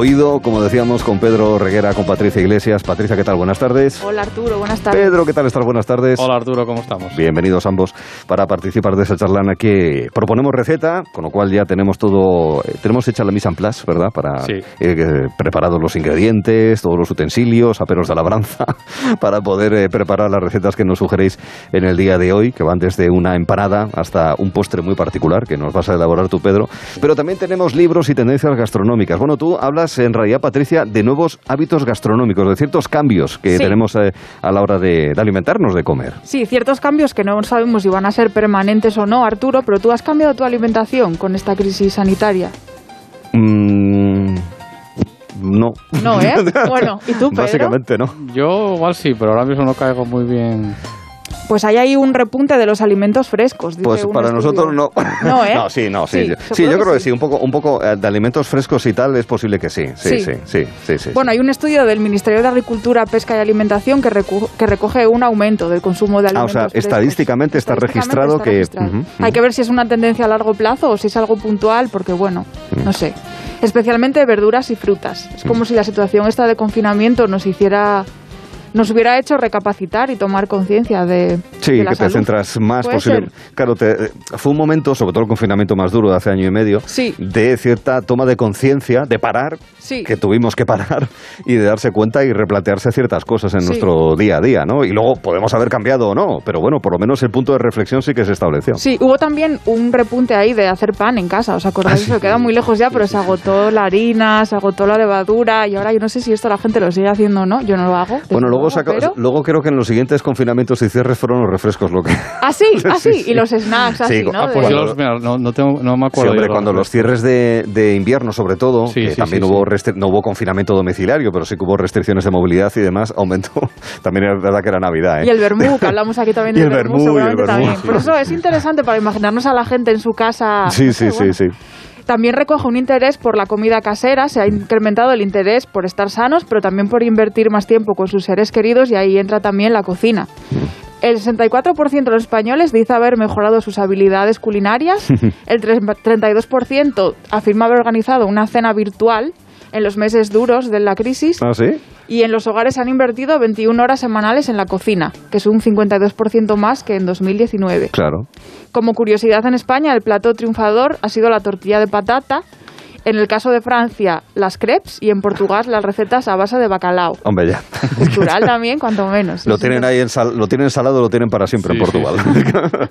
Oído, como decíamos, con Pedro Reguera, con Patricia Iglesias. Patricia, ¿qué tal? Buenas tardes. Hola Arturo, buenas tardes. Pedro, ¿qué tal estás? Buenas tardes. Hola Arturo, ¿cómo estamos? Bienvenidos ambos para participar de esa charla en la que proponemos receta, con lo cual ya tenemos todo, eh, tenemos hecha la mise en place, ¿verdad? Para Sí. eh, preparados los ingredientes, todos los utensilios, aperos de labranza, para poder eh, preparar las recetas que nos sugeréis en el día de hoy, que van desde una empanada hasta un postre muy particular que nos vas a elaborar tú, Pedro. Pero también tenemos libros y tendencias gastronómicas. Bueno, tú hablas en realidad, Patricia, de nuevos hábitos gastronómicos, de ciertos cambios que Sí. tenemos eh, a la hora de, de alimentarnos, de comer. Sí, ciertos cambios que no sabemos si van a ser permanentes o no, Arturo, pero tú has cambiado tu alimentación con esta crisis sanitaria. Mm, no. No, ¿eh? Bueno, ¿y tú, Pedro? Básicamente no. Yo igual sí, pero ahora mismo no caigo muy bien. Pues hay ahí un repunte de los alimentos frescos. dice Pues para estudio. nosotros no. No, ¿eh? No, sí, no, sí. Sí, Yo- seguro Sí, yo que creo que sí. sí. Un poco, un poco eh, de alimentos frescos y tal es posible que sí. Sí, sí, Sí. sí, Bueno, hay un estudio del Ministerio de Agricultura, Pesca y Alimentación que, recu- que recoge un aumento del consumo de Ah, o alimentos sea, frescos. estadísticamente está registrado está que- registrado. Hay que ver si es una tendencia a largo plazo o si es algo puntual, porque bueno, Mm. no sé. Especialmente verduras y frutas. Es como si la situación esta de confinamiento nos hiciera nos hubiera hecho recapacitar y tomar conciencia de, Sí, de la que te centras más posible. ser. Claro, te- fue un momento, sobre todo el confinamiento más duro de hace año y medio, Sí. de cierta toma de conciencia, de parar, Sí. que tuvimos que parar y de darse cuenta y replantearse ciertas cosas en Sí. nuestro día a día, ¿no? Y luego podemos haber cambiado o no, pero bueno, por lo menos el punto de reflexión sí que se estableció. Sí, hubo también un repunte ahí de hacer pan en casa, ¿os acordáis? Ah. Se queda muy lejos ya, pero se agotó la harina, se agotó la levadura y ahora yo no sé si esto la gente lo sigue haciendo o no, yo no lo hago. Bueno, luego, luego, saca- pero- luego creo que en los siguientes confinamientos y cierres fueron los refrescos lo que... Ah, sí, ah, Sí, sí, sí. y los snacks así, Sí, ¿no? ah, Pues Cuando- yo los- mira, no, no, tengo, no me Sí, acuerdo. hombre, yo cuando los cierres de, de invierno, sobre todo, Sí, que sí, también sí, hubo no hubo confinamiento domiciliario, pero sí que hubo restricciones de movilidad y demás, aumentó. También es verdad que era Navidad, ¿eh? Y el vermú, que hablamos aquí también Y del el vermú, vermú, y el seguramente vermú, también. Por eso es interesante para imaginarnos a la gente en su casa. Sí, no sí, sé, sí, bueno. sí. También recoge un interés por la comida casera, se ha incrementado el interés por estar sanos, pero también por invertir más tiempo con sus seres queridos y ahí entra también la cocina. El 64% de los españoles dice haber mejorado sus habilidades culinarias, el tre- 32% afirma haber organizado una cena virtual en los meses duros de la crisis ¿Ah, sí? Y en los hogares han invertido 21 horas semanales en la cocina, que es un 52% más que en 2019. Claro. Como curiosidad en España, el plato triunfador ha sido la tortilla de patata. En el caso de Francia, las crepes y en Portugal las recetas a base de bacalao. Hombre, ya. Cultural también, cuanto menos. Lo Sí, tienen sí. ahí, en sal- lo tienen salado, lo tienen para siempre en Sí, sí, Portugal.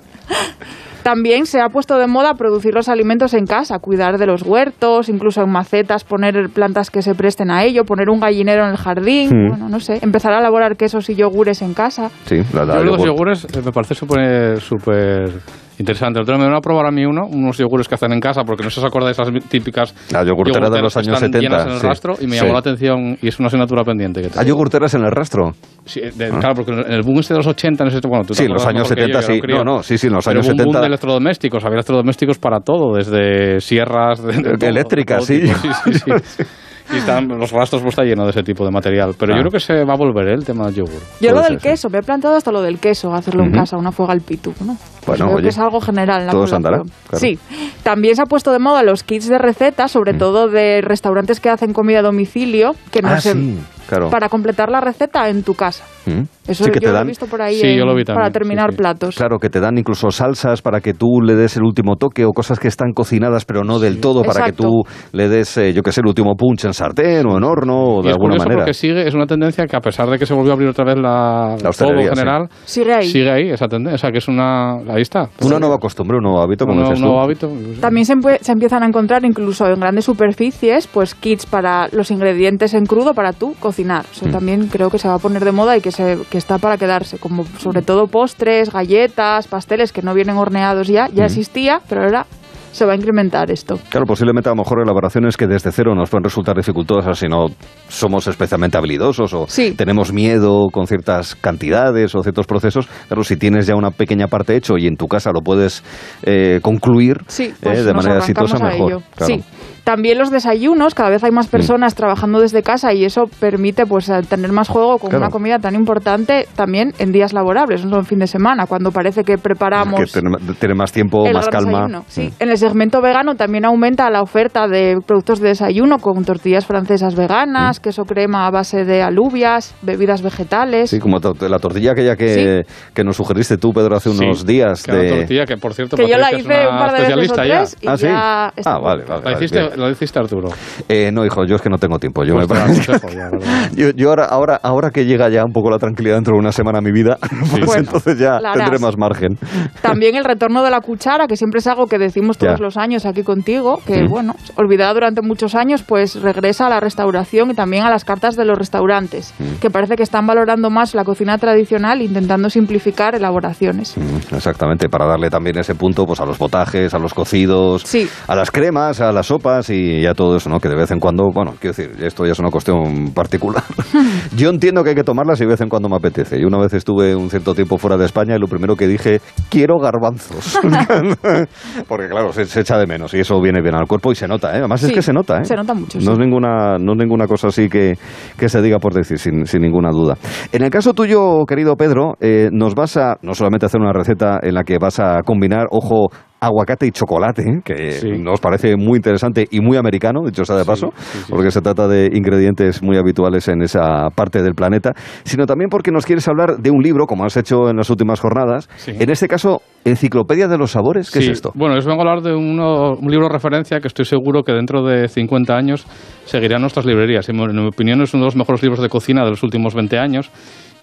También se ha puesto de moda producir los alimentos en casa, cuidar de los huertos, incluso en macetas poner plantas que se presten a ello, poner un gallinero en el jardín, Hmm. bueno, no sé, empezar a elaborar quesos y yogures en casa. Sí, la, la Yo los yogur. yogures me parece súper súper interesante. El otro me van a probar a mí uno, unos yogures que hacen en casa, porque no si os acordáis de esas típicas La yogurtera de los yogurteras que años están 70. llenas en el sí. rastro y me Sí. llamó la atención y es una asignatura pendiente que ¿Hay tengo. yogurteras en el rastro? Sí, de- Claro, porque en el boom este de los 80, no sé, bueno, tú Sí, en los años ¿no? Porque 70 yo era un sí. No, no, sí, sí, en los Pero años hubo un boom 70. de electrodomésticos, había electrodomésticos para todo, desde sierras, de, de todo, Eléctricas, todo sí. tipo. sí, sí, sí. Y están, los rastros pues está lleno de ese tipo de material. Pero Ah. yo creo que se va a volver ¿eh? el tema del yogur. Yo lo del ser, sí. queso, me he planteado hasta lo del queso, hacerlo en casa, una fuega al pitu, ¿no? Pues Bueno, creo oye, que es algo general en la todo se población. andará, claro. Sí. También se ha puesto de moda los kits de recetas, sobre Mm. todo de restaurantes que hacen comida a domicilio, que no Ah, se- sí, claro. para completar la receta en tu casa. Mm. Eso Sí, que yo te lo he dan, visto por ahí Sí, en- yo lo vi para también, terminar sí, sí. platos. Claro, que te dan incluso salsas para que tú le des el último toque o cosas que están cocinadas pero no del todo para Exacto. que tú le des, eh, yo que sé, el último punch en sartén o en horno o Y de es alguna manera. porque sigue, es una tendencia que a pesar de que se volvió a abrir otra vez la, La todo en general, Sigue ahí. sigue ahí esa tendencia. O sea, que es una... Ahí está. Una nueva costumbre, un nuevo hábito, un como nuevo, dices un nuevo hábito. También se, empue- se empiezan a encontrar incluso en grandes superficies, pues kits para los ingredientes en crudo para tú cocinar. Eso Mm. también creo que se va a poner de moda y que, se, que está para quedarse, como sobre todo postres, galletas, pasteles que no vienen horneados ya, Mm. ya existía, pero ahora se va a incrementar esto. Claro, posiblemente a lo mejor elaboraciones que desde cero nos pueden resultar dificultosas si no somos especialmente habilidosos o Sí. tenemos miedo con ciertas cantidades o ciertos procesos. Claro, si tienes ya una pequeña parte hecho y en tu casa lo puedes eh, concluir Sí, eh, pues de manera exitosa, mejor. Claro. Sí. También los desayunos, cada vez hay más personas trabajando desde casa y eso permite pues tener más juego con Claro. una comida tan importante también en días laborables, no solo en fin de semana, cuando parece que preparamos Que tiene, más tiempo, el más calma. desayuno. Sí. En el segmento vegano también aumenta la oferta de productos de desayuno con tortillas francesas veganas, queso crema a base de alubias, bebidas vegetales. Sí, como la tortilla aquella que, que nos sugeriste tú, Pedro, hace unos Sí, días. que de... tortilla que, por cierto, que yo la hice una un par de veces o especialista ya. tres y Ah, sí. ya está Ah, vale, vale. ¿La vale, hiciste, hiciste Arturo? Eh, no, hijo, yo es que no tengo tiempo. Yo, Pues me yo ahora, ahora, ahora que llega ya un poco la tranquilidad dentro de una semana a mi vida, pues Bueno, entonces ya tendré más margen. También el retorno de la cuchara, que siempre es algo que decimos todos Ya. los años aquí contigo, que Mm. bueno, olvidada durante muchos años, pues regresa a la restauración y también a las cartas de los restaurantes, Mm. que parece que están valorando más la cocina tradicional intentando simplificar elaboraciones. Mm, Exactamente, para darle también ese punto pues a los potajes, a los cocidos, Sí. a las cremas, a las sopas y a todo eso, ¿no? Que de vez en cuando, bueno, quiero decir, esto ya es una cuestión particular. Yo entiendo que hay que tomarlas y de vez en cuando me apetece. Yo una vez estuve un cierto tiempo fuera de España y lo primero que dije, quiero garbanzos. Porque claro, se, se echa de menos y eso viene bien al cuerpo y se nota, ¿eh? Además es que se nota, ¿eh? se nota mucho, No sí. es ninguna, no es ninguna cosa así que, que se diga por decir, sin, sin ninguna duda. En el caso tuyo, querido Pedro, eh, nos vas a no solamente hacer una receta en la que vas a combinar, ojo, aguacate y chocolate, ¿eh? que Sí. nos parece muy interesante y muy americano, dicho sea de paso, sí, sí, porque se trata de ingredientes muy habituales en esa parte del planeta, sino también porque nos quieres hablar de un libro, como has hecho en las últimas jornadas, en este caso, Enciclopedia de los Sabores, ¿qué es esto? Bueno, os vengo a hablar de uno- un libro de referencia que estoy seguro que dentro de 50 años seguirá en nuestras librerías. En mi, en mi opinión es uno de los mejores libros de cocina de los últimos 20 años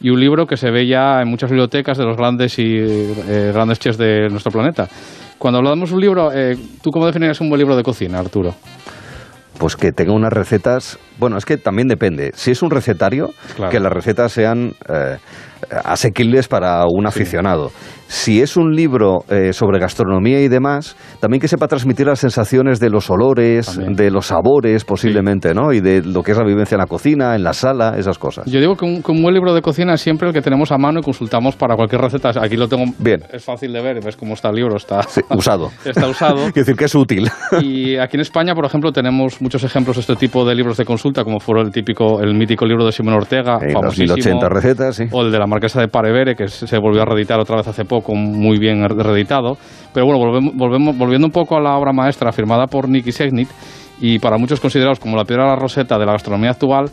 y un libro que se ve ya en muchas bibliotecas de los grandes y eh, grandes chefs de nuestro planeta. Cuando hablamos de un libro, eh, ¿tú cómo definirías un buen libro de cocina, Arturo? Pues que tenga unas recetas. Bueno, es que también depende. Si es un recetario, Claro. que las recetas sean eh, asequibles para un aficionado. Si es un libro eh, sobre gastronomía y demás, también que sepa transmitir las sensaciones de los olores, También. de los sabores posiblemente, ¿no? Y de lo que es la vivencia en la cocina, en la sala, esas cosas. Yo digo que un, que un buen libro de cocina es siempre el que tenemos a mano y consultamos para cualquier receta. Aquí lo tengo. Bien. Es fácil de ver, ves cómo está el libro, está, Sí, usado. está usado. Quiero decir que es útil. Y aquí en España, por ejemplo, tenemos muchos ejemplos de este tipo de libros de consulta, como fue el típico, el mítico libro de Simón Ortega, las famosísimo, 1080 recetas, sí. o el de la Marquesa de Parevere, que se volvió a reeditar otra vez hace poco, muy bien reeditado. Pero bueno, volvemos, volvemos- volviendo un poco a la obra maestra firmada por Nicky Segnit, y para muchos considerados como la piedra de la roseta de la gastronomía actual,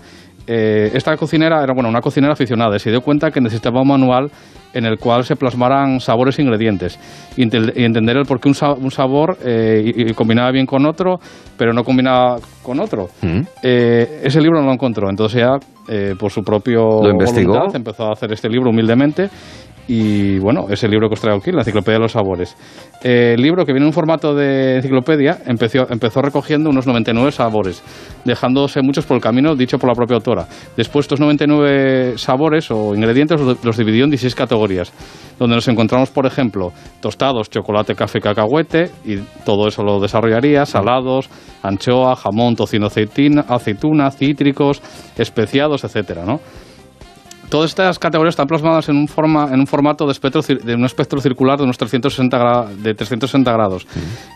eh, esta cocinera era bueno, una cocinera aficionada y se dio cuenta que necesitaba un manual en el cual se plasmaran sabores e ingredientes y, ente- y entender el por qué un, sa- un sabor eh, y- y combinaba bien con otro, pero no combinaba con otro. Mm. Eh, ese libro no lo encontró, entonces ya eh, por su propio Lo investigó. voluntad empezó a hacer este libro humildemente y bueno, ese libro que os traigo aquí, la Enciclopedia de los Sabores. El libro que viene en un formato de enciclopedia empezó, empezó recogiendo unos 99 sabores, dejándose muchos por el camino dicho por la propia autora. Después estos 99 sabores o ingredientes los, los dividió en 16 categorías, donde nos encontramos, por ejemplo, tostados, chocolate, café, cacahuete, y todo eso lo desarrollaría, salados, anchoa, jamón, tocino, aceitina, aceituna, cítricos, especiados, etcétera, ¿no? Todas estas categorías están plasmadas en un, forma, en un formato de, espectro, cir- de un espectro circular de unos 360, gra- de 360 grados,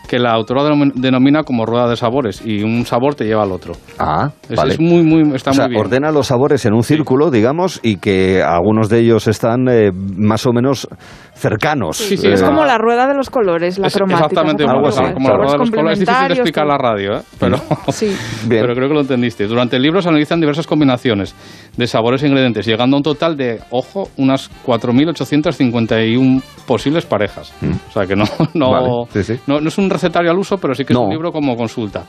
que la autora denom- denomina como rueda de sabores, y un sabor te lleva al otro. Ah, Es, vale. es muy, muy, está o sea, muy bien. ordena los sabores en un círculo, digamos, y que algunos de ellos están eh, más o menos cercanos. Sí, sí, es Eh, como la rueda de los colores, la Es cromática. exactamente se algo igual, así, como la rueda de los colores. Es difícil de explicar la radio, ¿eh? pero, Sí. Bien. pero creo que lo entendiste. Durante el libro se analizan diversas combinaciones de sabores e ingredientes, llegando a un total de, ojo, unas 4.851 posibles parejas. O sea que no, no, Mm. Vale, sí, sí. no, no es un recetario al uso, pero sí que es un libro como consulta.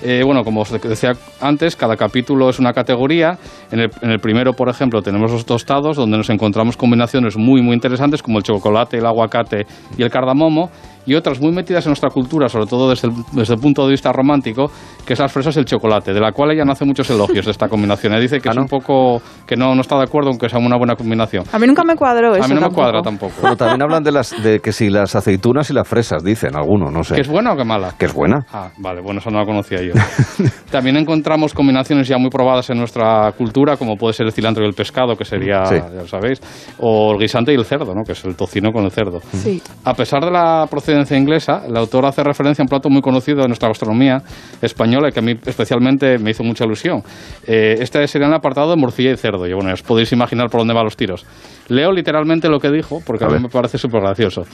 Eh, bueno, como os decía antes, cada capítulo es una categoría. En el, en el primero, por ejemplo, tenemos los tostados, donde nos encontramos combinaciones muy, muy interesantes, como el chocolate, el aguacate y el cardamomo, y otras muy metidas en nuestra cultura, sobre todo desde el, desde el punto de vista romántico, que es las fresas y el chocolate, de la cual ella no hace muchos elogios de esta combinación. Ella dice que Ah, es ¿no? un poco, que no, no está de acuerdo, aunque sea una buena combinación. A mí nunca me cuadró eso A mí no me tampoco. cuadra tampoco. Bueno, también hablan de las de que si las aceitunas y las fresas, dicen algunos, no sé. ¿Que es buena o que mala? Que es buena. Ah, vale, bueno, eso no la conocía yo. También encontramos combinaciones ya muy probadas en nuestra cultura, como puede ser el cilantro y el pescado, que sería, Sí. ya lo sabéis, o el guisante y el cerdo, ¿no? que es el tocino con el cerdo. Sí. A pesar de la procedencia inglesa. El autor hace referencia a un plato muy conocido de nuestra gastronomía española y que a mí especialmente me hizo mucha ilusión. Eh, este sería el apartado de morcilla y cerdo. Y bueno, os podéis imaginar por dónde van los tiros. Leo literalmente lo que dijo, porque a, mí me parece súper gracioso.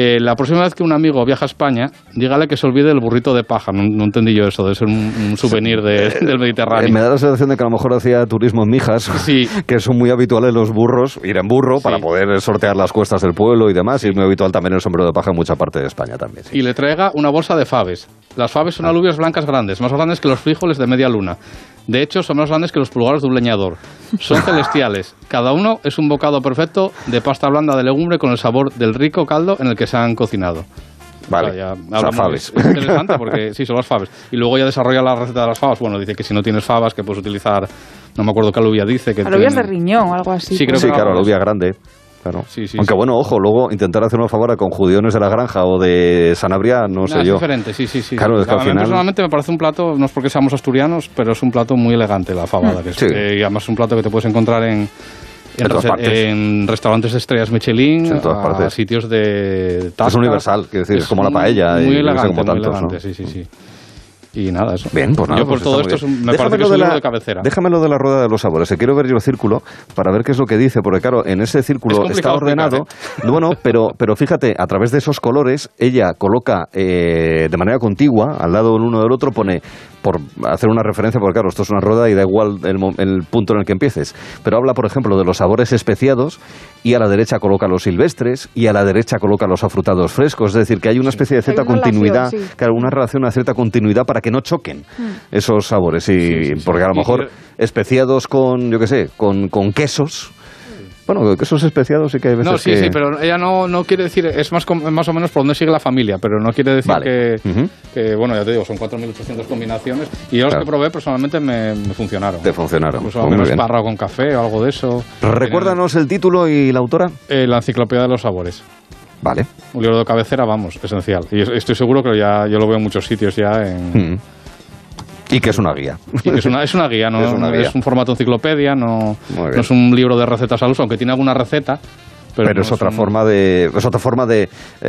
Eh, la próxima vez que un amigo viaja a España, dígale que se olvide del burrito de paja. No, entendí yo eso, de ser un, souvenir del Mediterráneo. me da la sensación de que a lo mejor hacía turismo en Mijas, que son muy habituales los burros, ir en burro para poder sortear las cuestas del pueblo y demás. Y es muy habitual también el sombrero de paja en mucha parte de España también. Y le traiga una bolsa de faves. Las faves son ah. alubias blancas grandes, más grandes que los frijoles de media luna. De hecho, son más grandes que los pulgares de un leñador. Son celestiales. Cada uno es un bocado perfecto de pasta blanda de legumbre con el sabor del rico caldo en el que se han cocinado. Vale, ya faves. Es interesante porque sí, son las faves. Y luego ya desarrolla la receta de las favas. Bueno, dice que si no tienes favas, que puedes utilizar, no me acuerdo qué alubia dice. Que alubias de riñón, algo así. Sí, creo sí, claro, alubia grande. Claro. Aunque bueno, ojo, luego intentar hacer una favora con judiones de la granja o de Sanabria, no, sé yo. Es diferente, sí, sí, sí. Claro, es que al final... Personalmente me parece un plato, no es porque seamos asturianos, pero es un plato muy elegante la fabada. Que es, y además es un plato que te puedes encontrar en, en, restaurantes de estrellas Michelin, en todas partes. sitios de Es universal, quiero decir, es, como la paella. Muy elegante, muy elegante, sí, sí, sí. Y nada, eso. Bien, pues nada. Yo por pues todo esto me parece que es un de cabecera. Déjamelo de la rueda de los sabores. Quiero ver yo el círculo para ver qué es lo que dice, porque claro, en ese círculo está ordenado. ¿eh? Bueno, pero, pero fíjate, a través de esos colores, ella coloca eh, de manera contigua, al lado del uno del otro, pone por hacer una referencia, porque claro, esto es una rueda y da igual el, punto en el que empieces, pero habla, por ejemplo, de los sabores especiados y a la derecha coloca los silvestres y a la derecha coloca los afrutados frescos, es decir, que hay una especie de cierta continuidad, que hay una relación, una cierta continuidad para que no choquen hmm. esos sabores, y porque a lo mejor especiados con, yo qué sé, con, con quesos, bueno, quesos especiados sí que hay veces No, sí, sí, pero ella no, no quiere decir, es más, más o menos por dónde sigue la familia, pero no quiere decir que, bueno, ya te digo, son 4.800 combinaciones y yo los que probé personalmente me, funcionaron. Te funcionaron. Incluso pues menos espárrago con café o algo de eso. Recuérdanos el título y la autora. Eh, la Enciclopedia de los Sabores. Vale. Un libro de cabecera, vamos, esencial. Y estoy seguro que ya yo lo veo en muchos sitios ya en... Y que es una guía. es, una, es una guía, no es, un formato enciclopedia, no, no, es un libro de recetas al uso, aunque tiene alguna receta. Pero, es, otra forma de es otra forma de eh,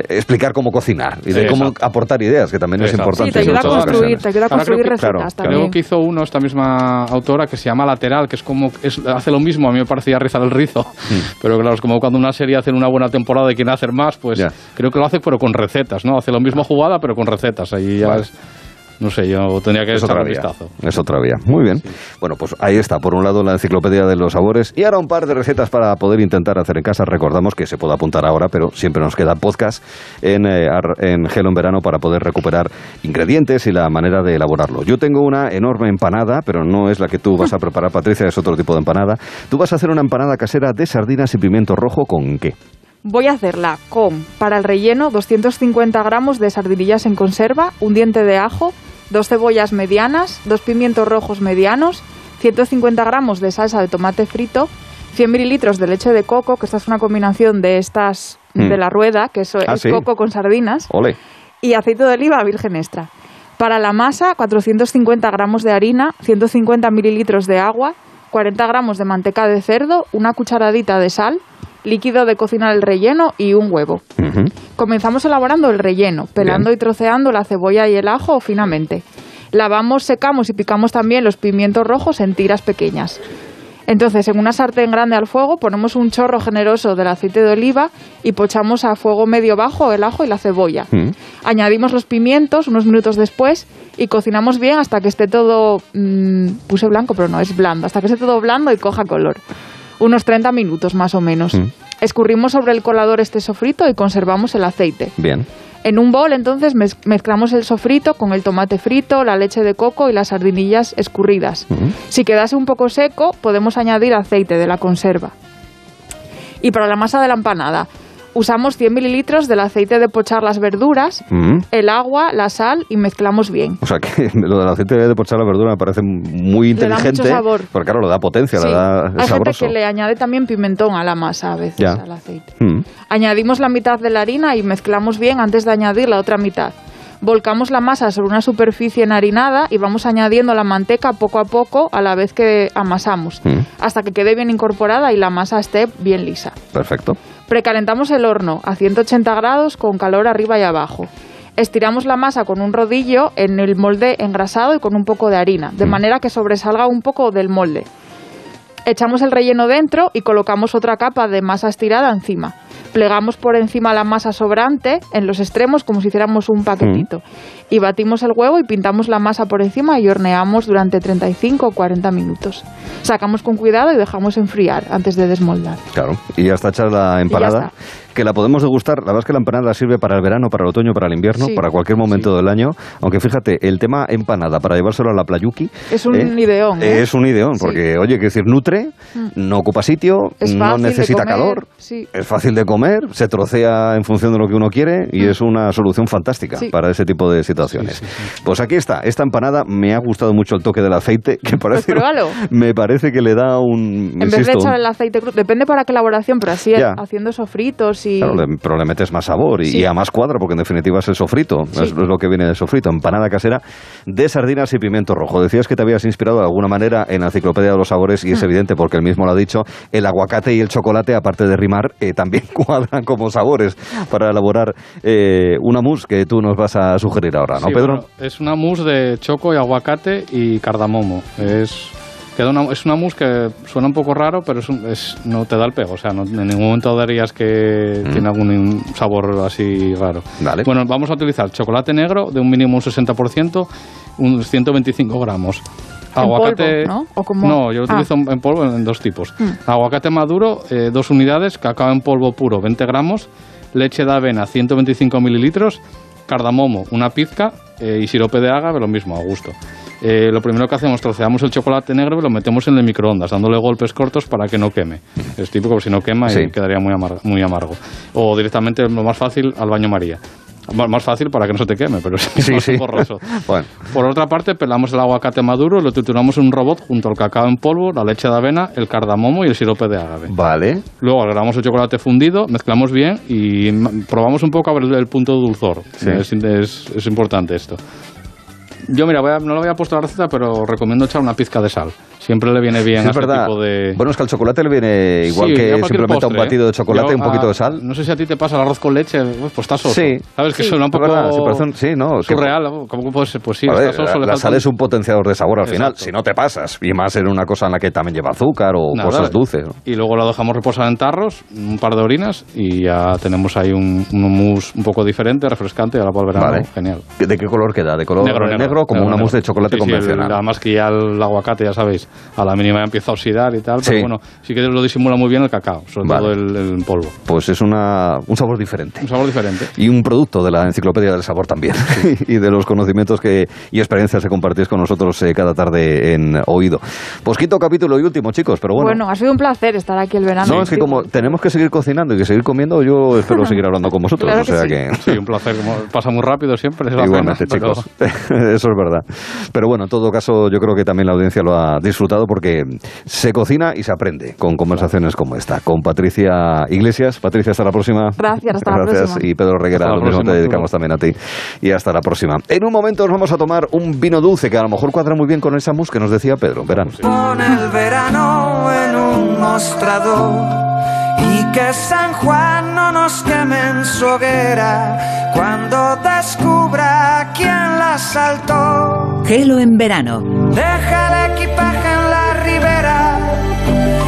explicar cómo cocinar y de cómo aportar ideas, que también es importante. Sí, te ayuda a construir, te ayuda a construir recetas también. Creo que hizo uno, esta misma autora, que se llama Lateral, que es como, es, hace lo mismo, a mí me parecía rizar el rizo, mm. pero claro, es como cuando una serie hace una buena temporada y quiere hacer más, pues creo que lo hace pero con recetas, ¿no? Hace lo mismo jugada pero con recetas, ahí ya es no sé, yo tendría que es echar un vistazo. Es otra vía. Muy bien. Bueno, pues ahí está, por un lado la enciclopedia de los sabores y ahora un par de recetas para poder intentar hacer en casa. Recordamos que se puede apuntar ahora, pero siempre nos queda podcast en, eh, en Gelo en Verano para poder recuperar ingredientes y la manera de elaborarlo. Yo tengo una enorme empanada, pero no es la que tú vas a preparar, Patricia, es otro tipo de empanada. Tú vas a hacer una empanada casera de sardinas y pimiento rojo con qué? Voy a hacerla con, para el relleno, 250 gramos de sardinillas en conserva, un diente de ajo, dos cebollas medianas, dos pimientos rojos medianos, 150 gramos de salsa de tomate frito, 100 mililitros de leche de coco, que esta es una combinación de estas de mm. la rueda, que eso ah, es coco con sardinas, y aceite de oliva virgen extra. Para la masa, 450 gramos de harina, 150 mililitros de agua, 40 gramos de manteca de cerdo, una cucharadita de sal, líquido de cocinar el relleno y un huevo. Comenzamos elaborando el relleno, pelando y troceando la cebolla y el ajo finamente. Lavamos, secamos y picamos también los pimientos rojos en tiras pequeñas. Entonces, en una sartén grande al fuego ponemos un chorro generoso del aceite de oliva y pochamos a fuego medio bajo el ajo y la cebolla. Añadimos los pimientos unos minutos después y cocinamos bien hasta que esté todo... Mm, puse blanco, pero no, es blando. Hasta que esté todo blando y coja color unos 30 minutos más o menos. Mm. Escurrimos sobre el colador este sofrito y conservamos el aceite. Bien. En un bol entonces mezclamos el sofrito con el tomate frito, la leche de coco y las sardinillas escurridas. Mm. Si quedase un poco seco, podemos añadir aceite de la conserva. Y para la masa de la empanada, usamos 100 mililitros del aceite de pochar las verduras, mm. el agua, la sal y mezclamos bien. O sea que lo del aceite de pochar la verdura me parece muy inteligente. Le da mucho sabor. Porque claro, le da potencia, le da Hay gente que le añade también pimentón a la masa a veces, al aceite. Mm. Añadimos la mitad de la harina y mezclamos bien antes de añadir la otra mitad. Volcamos la masa sobre una superficie enharinada y vamos añadiendo la manteca poco a poco a la vez que amasamos, mm. hasta que quede bien incorporada y la masa esté bien lisa. Perfecto. Precalentamos el horno a 180 grados con calor arriba y abajo. Estiramos la masa con un rodillo en el molde engrasado y con un poco de harina, de Mm. manera que sobresalga un poco del molde. Echamos el relleno dentro y colocamos otra capa de masa estirada encima. Plegamos por encima la masa sobrante en los extremos como si hiciéramos un paquetito. Y batimos el huevo y pintamos la masa por encima y horneamos durante 35 o 40 minutos. Sacamos con cuidado y dejamos enfriar antes de desmoldar. Claro, y ya está hecha la empanada. Que la podemos degustar. La verdad es que la empanada sirve para el verano, para el otoño, para el invierno, Sí. para cualquier momento del año. Aunque fíjate, el tema empanada para llevárselo a la playuki Es un ideón, ¿eh? Es un ideón, Sí. porque, oye, quiero decir, nutre, no ocupa sitio, no necesita comer, calor, sí. es fácil de comer, se trocea en función de lo que uno quiere y es una solución fantástica Sí. para ese tipo de situaciones. Pues aquí está, esta empanada me ha gustado mucho el toque del aceite, que parece, Pues pruébalo. me parece que le da un... En vez de echar el aceite crudo, depende para qué elaboración, pero así Ya. haciendo sofritos y... Claro, le- pero le metes más sabor y, Sí. y a más cuadra, porque en definitiva es el sofrito, Sí. es, es lo que viene del sofrito, empanada casera de sardinas y pimiento rojo. Decías que te habías inspirado de alguna manera en la enciclopedia de los sabores y es Mm. evidente porque él mismo lo ha dicho, el aguacate y el chocolate, aparte de rimar, eh, también cuadran como sabores para elaborar eh, una mousse que tú nos vas a sugerir ahora, ¿no, Sí, Pedro? bueno, es una mousse de choco y aguacate y cardamomo. Es, queda una, es una mousse que suena un poco raro, pero es, un- es- no te da el pego. O sea, no, en ningún momento darías que tiene algún sabor así raro. Mm. Vale. Bueno, vamos a utilizar chocolate negro de un mínimo un 60%, unos 125 gramos. En polvo, ¿no? ¿O como- No, yo lo Ah. utilizo en- en polvo en dos tipos. Mm. Aguacate maduro, eh, dos unidades, cacao en polvo puro, 20 gramos, leche de avena, 125 mililitros, cardamomo, una pizca eh, y sirope de agave, lo mismo, a gusto. Eh, lo primero que hacemos, troceamos el chocolate negro y lo metemos en el microondas, dándole golpes cortos para que no queme. Es típico, porque si no quema Sí. y quedaría muy amargo, muy amargo. O directamente, lo más fácil, al baño María. Más más fácil para que no se te queme, pero es Sí, sí. borroso. Bueno. Por otra parte, pelamos el aguacate maduro, lo trituramos en un robot junto al cacao en polvo, la leche de avena, el cardamomo y el sirope de agave. Vale. Luego agregamos el chocolate fundido, mezclamos bien y probamos un poco a ver el, el punto de dulzor. Sí. Es, es- es importante esto. Yo, mira, voy a- no lo había puesto la receta, pero recomiendo echar una pizca de sal. Siempre le viene bien Sí, a es este verdad. tipo de... Bueno, es que al chocolate le viene igual Sí, que simplemente a un postre, batido ¿eh? de chocolate y un poquito ah, de sal. No sé si a ti te pasa el arroz con leche, pues está soso. Sí. ¿Sabes? Que suena un poco verdad, sí, un- no. ¿no? ¿Cómo puede ser? Pues sí, A está ver, soso. la, le sal un- es un potenciador de sabor al final, Exacto. si no te pasas. Y más en una cosa en la que también lleva azúcar o Nada, cosas dulces. ¿no? Y luego lo dejamos reposar en tarros, un par de orinas, y ya tenemos ahí un, un mousse un poco diferente, refrescante, y ahora para el verano, Vale. genial. ¿De qué color queda? ¿De color negro? como una mousse de chocolate Sí, sí, el- convencional. además que ya el aguacate, ya sabéis, a la mínima empieza a oxidar y tal, pero Sí. bueno, sí que lo disimula muy bien el cacao, sobre Vale. todo el, el polvo. Pues es una, un sabor diferente. Un sabor diferente. Y un producto de la enciclopedia del sabor también. y de los conocimientos que, y experiencias que compartís con nosotros eh, cada tarde en Oído. Pues quinto capítulo y último, chicos, pero bueno. Bueno, ha sido un placer estar aquí el verano. no, es que como tenemos que seguir cocinando y que seguir comiendo, yo espero seguir hablando con vosotros. Claro o que sea sí. que. Sí, un placer, como pasa muy rápido siempre. Es Igualmente, pena, pero- chicos. Eso es verdad. Pero bueno, en todo caso, yo creo que también la audiencia lo ha disfrutado porque se cocina y se aprende con conversaciones como esta. Con Patricia Iglesias. Patricia, hasta la próxima. Gracias, hasta la Gracias. próxima. Y Pedro Reguera, la lo mismo te dedicamos también a ti. Y hasta la próxima. En un momento nos vamos a tomar un vino dulce que a lo mejor cuadra muy bien con esa mousse que nos decía Pedro. Verán. Pon el verano en un mostrador y que San Juan no nos queme en su hoguera cuando descubra Gelo en verano. Deja el equipaje en la ribera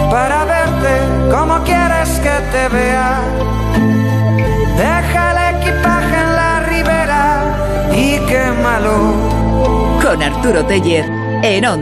para verte como quieres que te vea. Deja el equipaje en la ribera y quémalo. Con Arturo Teller en Onda